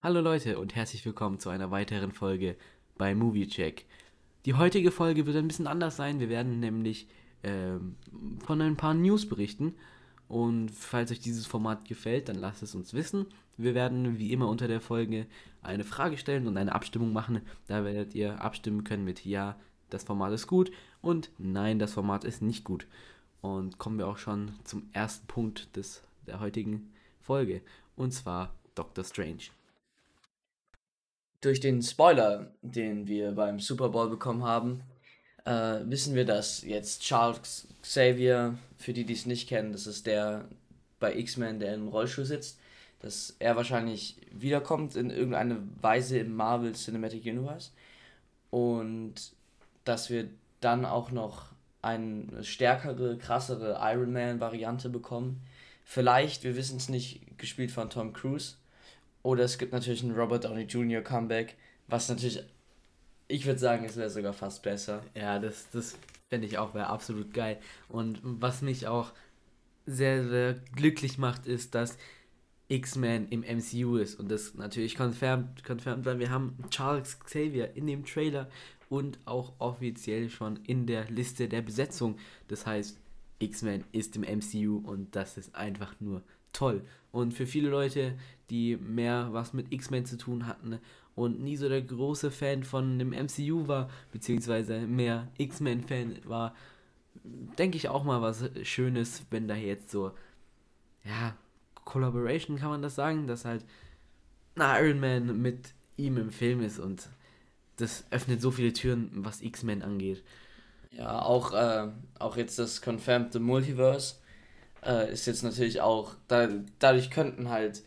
Hallo Leute und herzlich willkommen zu einer weiteren Folge bei Movie Check. Die heutige Folge wird ein bisschen anders sein. Wir werden nämlich ähm, von ein paar News berichten. Und falls euch dieses Format gefällt, dann lasst es uns wissen. Wir werden wie immer unter der Folge eine Frage stellen und eine Abstimmung machen. Da werdet ihr abstimmen können mit Ja, das Format ist gut und Nein, das Format ist nicht gut. Und kommen wir auch schon zum ersten Punkt des, der heutigen Folge. Und zwar Doctor Strange durch den Spoiler, den wir beim Super Bowl bekommen haben, äh, wissen wir, dass jetzt Charles Xavier, für die, die es nicht kennen, das ist der bei X-Men, der im Rollstuhl sitzt, dass er wahrscheinlich wiederkommt in irgendeiner Weise im Marvel Cinematic Universe und dass wir dann auch noch eine stärkere, krassere Iron Man Variante bekommen. Vielleicht, wir wissen es nicht, gespielt von Tom Cruise oder es gibt natürlich ein Robert Downey Jr. Comeback, was natürlich, ich würde sagen, es wäre sogar fast besser. Ja, das, das fände ich auch, wäre absolut geil. Und was mich auch sehr, sehr glücklich macht, ist, dass X-Men im MCU ist und das natürlich confirmed, confirmed, weil wir haben Charles Xavier in dem Trailer und auch offiziell schon in der Liste der Besetzung. Das heißt, X-Men ist im MCU und das ist einfach nur toll. Und für viele Leute, die mehr was mit X-Men zu tun hatten und nie so der große Fan von dem MCU war, beziehungsweise mehr X-Men-Fan war, denke ich auch mal was Schönes, wenn da jetzt so, ja, Collaboration kann man das sagen, dass halt Iron Man mit ihm im Film ist und das öffnet so viele Türen, was X-Men angeht. Ja, auch, äh, auch jetzt das Confirmed Multiverse äh, ist jetzt natürlich auch, da, dadurch könnten halt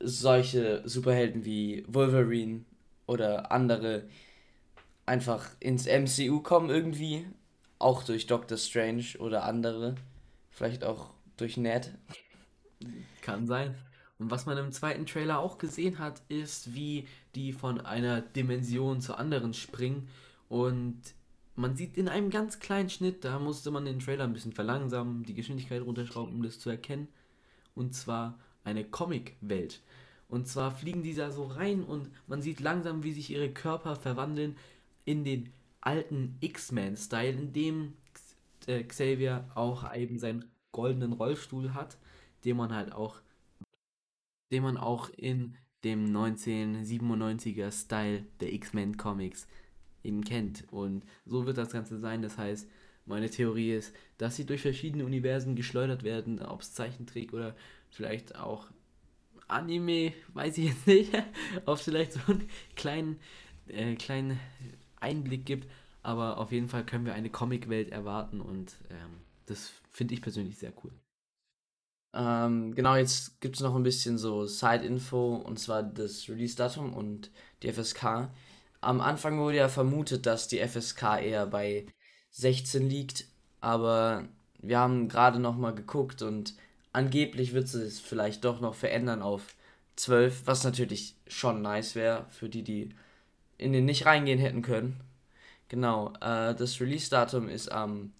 solche Superhelden wie Wolverine oder andere einfach ins MCU kommen irgendwie. Auch durch Doctor Strange oder andere. Vielleicht auch durch Ned. Kann sein. Und was man im zweiten Trailer auch gesehen hat, ist, wie die von einer Dimension zur anderen springen. Und man sieht in einem ganz kleinen Schnitt, da musste man den Trailer ein bisschen verlangsamen, die Geschwindigkeit runterschrauben, um das zu erkennen. Und zwar eine Comic-Welt. Und zwar fliegen die da so rein und man sieht langsam, wie sich ihre Körper verwandeln in den alten X-Men-Style, in dem äh, Xavier auch eben seinen goldenen Rollstuhl hat, den man halt auch, den man auch in dem 1997er Style der X-Men Comics eben kennt. Und so wird das Ganze sein. Das heißt, meine Theorie ist, dass sie durch verschiedene Universen geschleudert werden, ob es Zeichentrick oder vielleicht auch Anime, weiß ich jetzt nicht, ob es vielleicht so einen kleinen, äh, kleinen Einblick gibt. Aber auf jeden Fall können wir eine Comicwelt erwarten und ähm, das finde ich persönlich sehr cool. Ähm, genau, jetzt gibt es noch ein bisschen so Side-Info und zwar das Release-Datum und die FSK. Am Anfang wurde ja vermutet, dass die FSK eher bei 16 liegt, aber wir haben gerade noch mal geguckt und angeblich wird sie es vielleicht doch noch verändern auf 12, was natürlich schon nice wäre für die, die in den nicht reingehen hätten können. Genau, äh, das Release-Datum ist am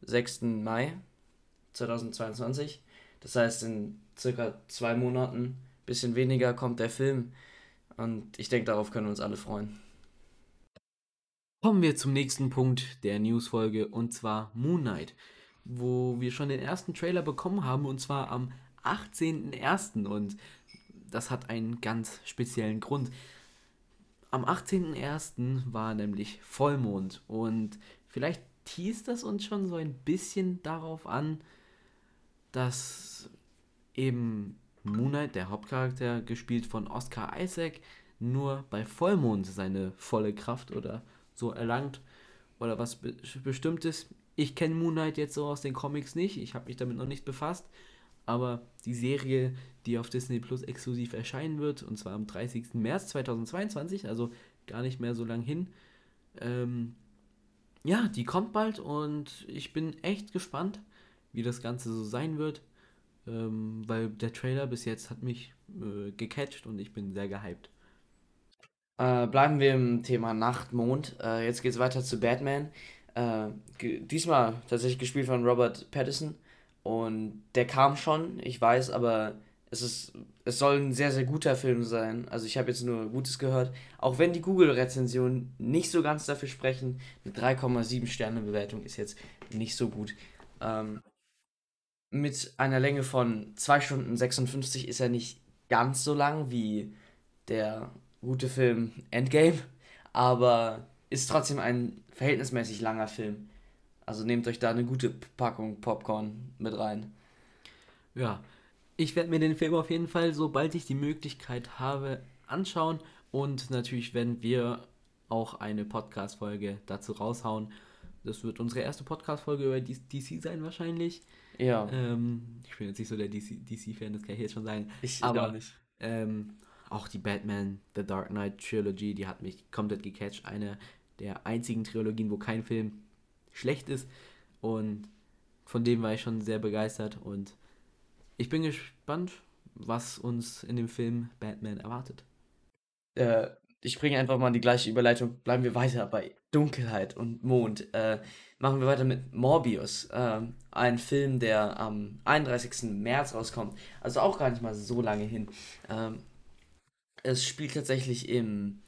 6. Mai 2022. Das heißt, in circa zwei Monaten, bisschen weniger, kommt der Film. Und ich denke, darauf können wir uns alle freuen. Kommen wir zum nächsten Punkt der Newsfolge und zwar Moon Knight, wo wir schon den ersten Trailer bekommen haben und zwar am 18.01. und das hat einen ganz speziellen Grund. Am 18.01. war nämlich Vollmond und vielleicht teast das uns schon so ein bisschen darauf an, dass eben Moon Knight, der Hauptcharakter, gespielt von Oscar Isaac, nur bei Vollmond seine volle Kraft oder so erlangt oder was be Bestimmtes. Ich kenne Moon Knight jetzt so aus den Comics nicht, ich habe mich damit noch nicht befasst, aber die Serie, die auf Disney Plus exklusiv erscheinen wird, und zwar am 30. März 2022, also gar nicht mehr so lang hin, ähm, ja, die kommt bald und ich bin echt gespannt, wie das Ganze so sein wird, ähm, weil der Trailer bis jetzt hat mich äh, gecatcht und ich bin sehr gehypt. Äh, bleiben wir im Thema Nachtmond. Äh, jetzt geht es weiter zu Batman. Äh, diesmal tatsächlich gespielt von Robert Pattinson. Und der kam schon, ich weiß, aber es ist, es soll ein sehr, sehr guter Film sein. Also ich habe jetzt nur Gutes gehört. Auch wenn die Google-Rezensionen nicht so ganz dafür sprechen, eine 3,7 Sterne Bewertung ist jetzt nicht so gut. Ähm, mit einer Länge von 2 Stunden 56 ist er nicht ganz so lang wie der gute Film Endgame, aber ist trotzdem ein verhältnismäßig langer Film. Also nehmt euch da eine gute Packung Popcorn mit rein. Ja, ich werde mir den Film auf jeden Fall, sobald ich die Möglichkeit habe, anschauen. Und natürlich werden wir auch eine Podcast-Folge dazu raushauen. Das wird unsere erste Podcast-Folge über DC sein, wahrscheinlich. Ja. Ähm, ich bin jetzt nicht so der DC-Fan, DC das kann ich jetzt schon sagen. Ich aber nicht. Ähm, auch die Batman The Dark Knight Trilogy, die hat mich komplett gecatcht. Eine der einzigen Trilogien, wo kein Film schlecht ist. Und von dem war ich schon sehr begeistert. Und ich bin gespannt, was uns in dem Film Batman erwartet. Äh, ich bringe einfach mal die gleiche Überleitung. Bleiben wir weiter bei Dunkelheit und Mond. Äh, machen wir weiter mit Morbius. Äh, ein Film, der am 31. März rauskommt. Also auch gar nicht mal so lange hin. Ähm, es spielt tatsächlich im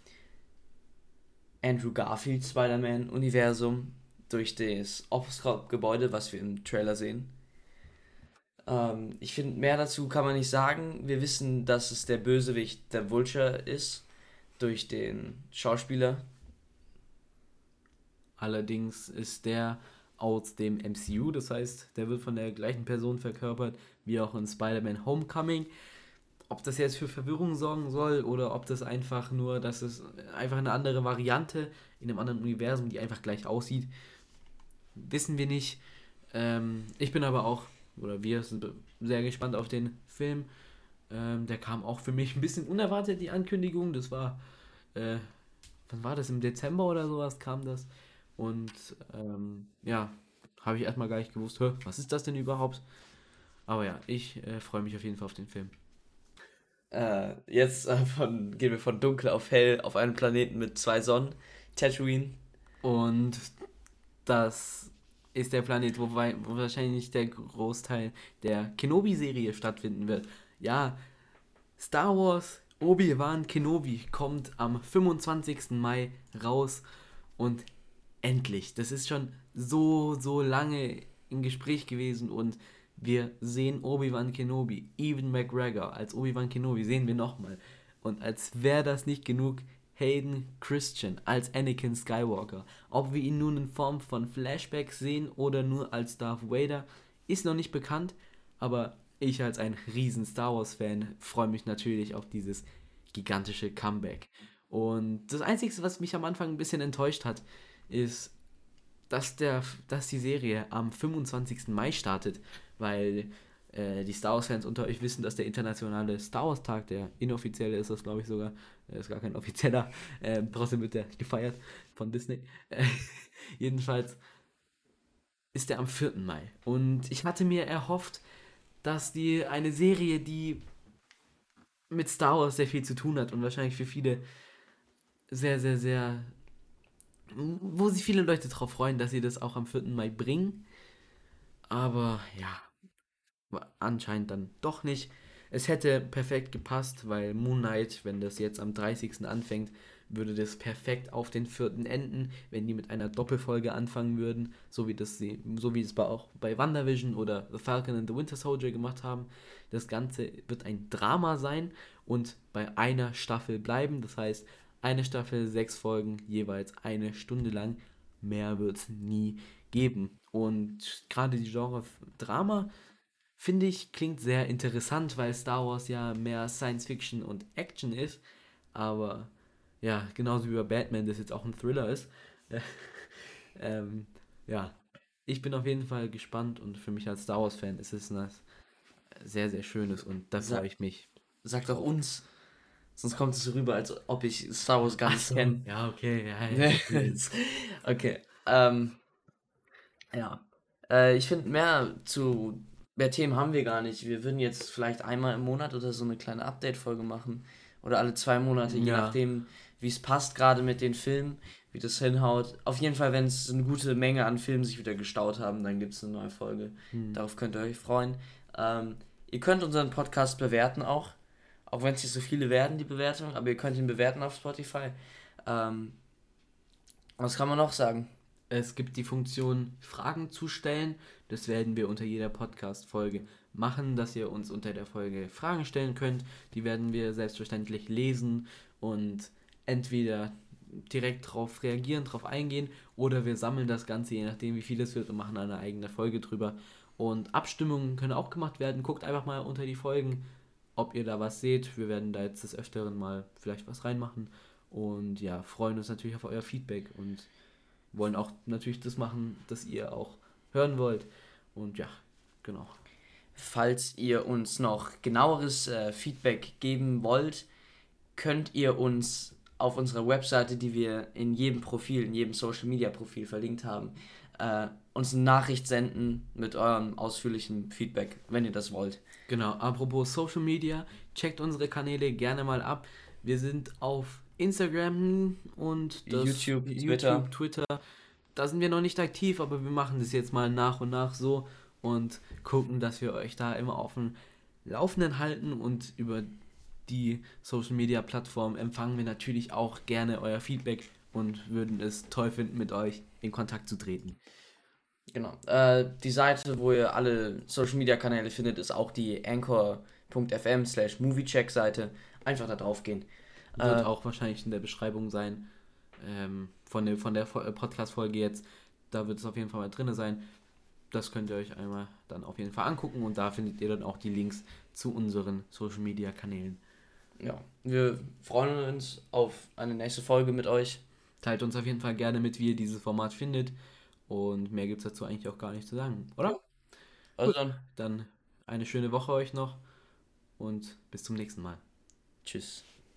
Andrew Garfield Spider-Man-Universum durch das Office-Gebäude, was wir im Trailer sehen. Ähm, ich finde, mehr dazu kann man nicht sagen. Wir wissen, dass es der Bösewicht der Vulture ist, durch den Schauspieler. Allerdings ist der aus dem MCU, das heißt, der wird von der gleichen Person verkörpert wie auch in Spider-Man Homecoming. Ob das jetzt für Verwirrung sorgen soll oder ob das einfach nur, dass es einfach eine andere Variante in einem anderen Universum, die einfach gleich aussieht, wissen wir nicht. Ähm, ich bin aber auch oder wir sind sehr gespannt auf den Film. Ähm, der kam auch für mich ein bisschen unerwartet, die Ankündigung. Das war, äh, wann war das? Im Dezember oder sowas kam das. Und ähm, ja, habe ich erstmal gar nicht gewusst, was ist das denn überhaupt? Aber ja, ich äh, freue mich auf jeden Fall auf den Film. Äh, jetzt äh, von, gehen wir von dunkel auf hell auf einen Planeten mit zwei Sonnen, Tatooine. Und das ist der Planet, wo, wo wahrscheinlich der Großteil der Kenobi-Serie stattfinden wird. Ja, Star Wars Obi-Wan Kenobi kommt am 25. Mai raus und endlich. Das ist schon so, so lange im Gespräch gewesen und wir sehen Obi-Wan Kenobi, Evan McGregor als Obi-Wan Kenobi sehen wir nochmal. Und als wäre das nicht genug, Hayden Christian als Anakin Skywalker. Ob wir ihn nun in Form von Flashbacks sehen oder nur als Darth Vader, ist noch nicht bekannt, aber ich als ein riesen Star Wars Fan freue mich natürlich auf dieses gigantische Comeback. Und das Einzige, was mich am Anfang ein bisschen enttäuscht hat, ist, dass, der, dass die Serie am 25. Mai startet, weil äh, die Star Wars-Fans unter euch wissen, dass der internationale Star Wars-Tag, der inoffizielle ist das, glaube ich sogar, ist gar kein offizieller, äh, trotzdem wird der gefeiert von Disney. Äh, jedenfalls ist der am 4. Mai. Und ich hatte mir erhofft, dass die eine Serie, die mit Star Wars sehr viel zu tun hat und wahrscheinlich für viele sehr, sehr, sehr, wo sich viele Leute darauf freuen, dass sie das auch am 4. Mai bringen. Aber ja, anscheinend dann doch nicht. Es hätte perfekt gepasst, weil Moon Knight, wenn das jetzt am 30. anfängt, würde das perfekt auf den 4. enden, wenn die mit einer Doppelfolge anfangen würden, so wie das sie, so wie es auch bei WandaVision oder The Falcon and the Winter Soldier gemacht haben. Das Ganze wird ein Drama sein und bei einer Staffel bleiben. Das heißt, eine Staffel, sechs Folgen, jeweils eine Stunde lang. Mehr wird es nie geben. Und gerade die Genre Drama finde ich, klingt sehr interessant, weil Star Wars ja mehr Science Fiction und Action ist. Aber ja, genauso wie bei Batman, das jetzt auch ein Thriller ist. ähm, ja, ich bin auf jeden Fall gespannt und für mich als Star Wars-Fan ist es was sehr, sehr Schönes und da freue ich mich. Sag doch uns. Sonst kommt es so rüber, als ob ich Star Wars gar nicht so. kenne. Ja, okay. Ja, ja. okay. Ähm, ja. Äh, ich finde mehr zu mehr Themen haben wir gar nicht. Wir würden jetzt vielleicht einmal im Monat oder so eine kleine Update-Folge machen. Oder alle zwei Monate, je nachdem, wie es passt, gerade mit den Filmen, wie das hinhaut. Auf jeden Fall, wenn es eine gute Menge an Filmen sich wieder gestaut haben, dann gibt es eine neue Folge. Hm. Darauf könnt ihr euch freuen. Ähm, Ihr könnt unseren Podcast bewerten auch. Auch wenn es nicht so viele werden, die Bewertungen, aber ihr könnt ihn bewerten auf Spotify. Ähm, was kann man noch sagen? Es gibt die Funktion Fragen zu stellen. Das werden wir unter jeder Podcast-Folge machen, dass ihr uns unter der Folge Fragen stellen könnt. Die werden wir selbstverständlich lesen und entweder direkt darauf reagieren, darauf eingehen oder wir sammeln das Ganze, je nachdem wie viel es wird und machen eine eigene Folge drüber. Und Abstimmungen können auch gemacht werden. Guckt einfach mal unter die Folgen, ob ihr da was seht. Wir werden da jetzt des Öfteren mal vielleicht was reinmachen. Und ja, freuen uns natürlich auf euer Feedback und wollen auch natürlich das machen, das ihr auch hören wollt. Und ja, genau. Falls ihr uns noch genaueres äh, Feedback geben wollt, könnt ihr uns auf unserer Webseite, die wir in jedem Profil, in jedem Social Media Profil verlinkt haben, äh, uns eine Nachricht senden mit eurem ausführlichen Feedback, wenn ihr das wollt. Genau, apropos Social Media, checkt unsere Kanäle gerne mal ab. Wir sind auf Instagram und YouTube, YouTube, Twitter. Twitter. Da sind wir noch nicht aktiv, aber wir machen das jetzt mal nach und nach so und gucken, dass wir euch da immer auf dem Laufenden halten und über die Social Media Plattform empfangen wir natürlich auch gerne euer Feedback und würden es toll finden, mit euch in Kontakt zu treten. Genau. Äh, die Seite, wo ihr alle Social Media Kanäle findet, ist auch die anchor.fm slash moviecheck Seite. Einfach da drauf gehen. Wird äh, auch wahrscheinlich in der Beschreibung sein. Ähm, von der, von der äh, Podcast-Folge jetzt. Da wird es auf jeden Fall mal drin sein. Das könnt ihr euch einmal dann auf jeden Fall angucken und da findet ihr dann auch die Links zu unseren Social Media Kanälen. Ja, wir freuen uns auf eine nächste Folge mit euch. Teilt uns auf jeden Fall gerne mit, wie ihr dieses Format findet. Und mehr gibt es dazu eigentlich auch gar nicht zu sagen, oder? Also dann. Dann eine schöne Woche euch noch und bis zum nächsten Mal. Tschüss.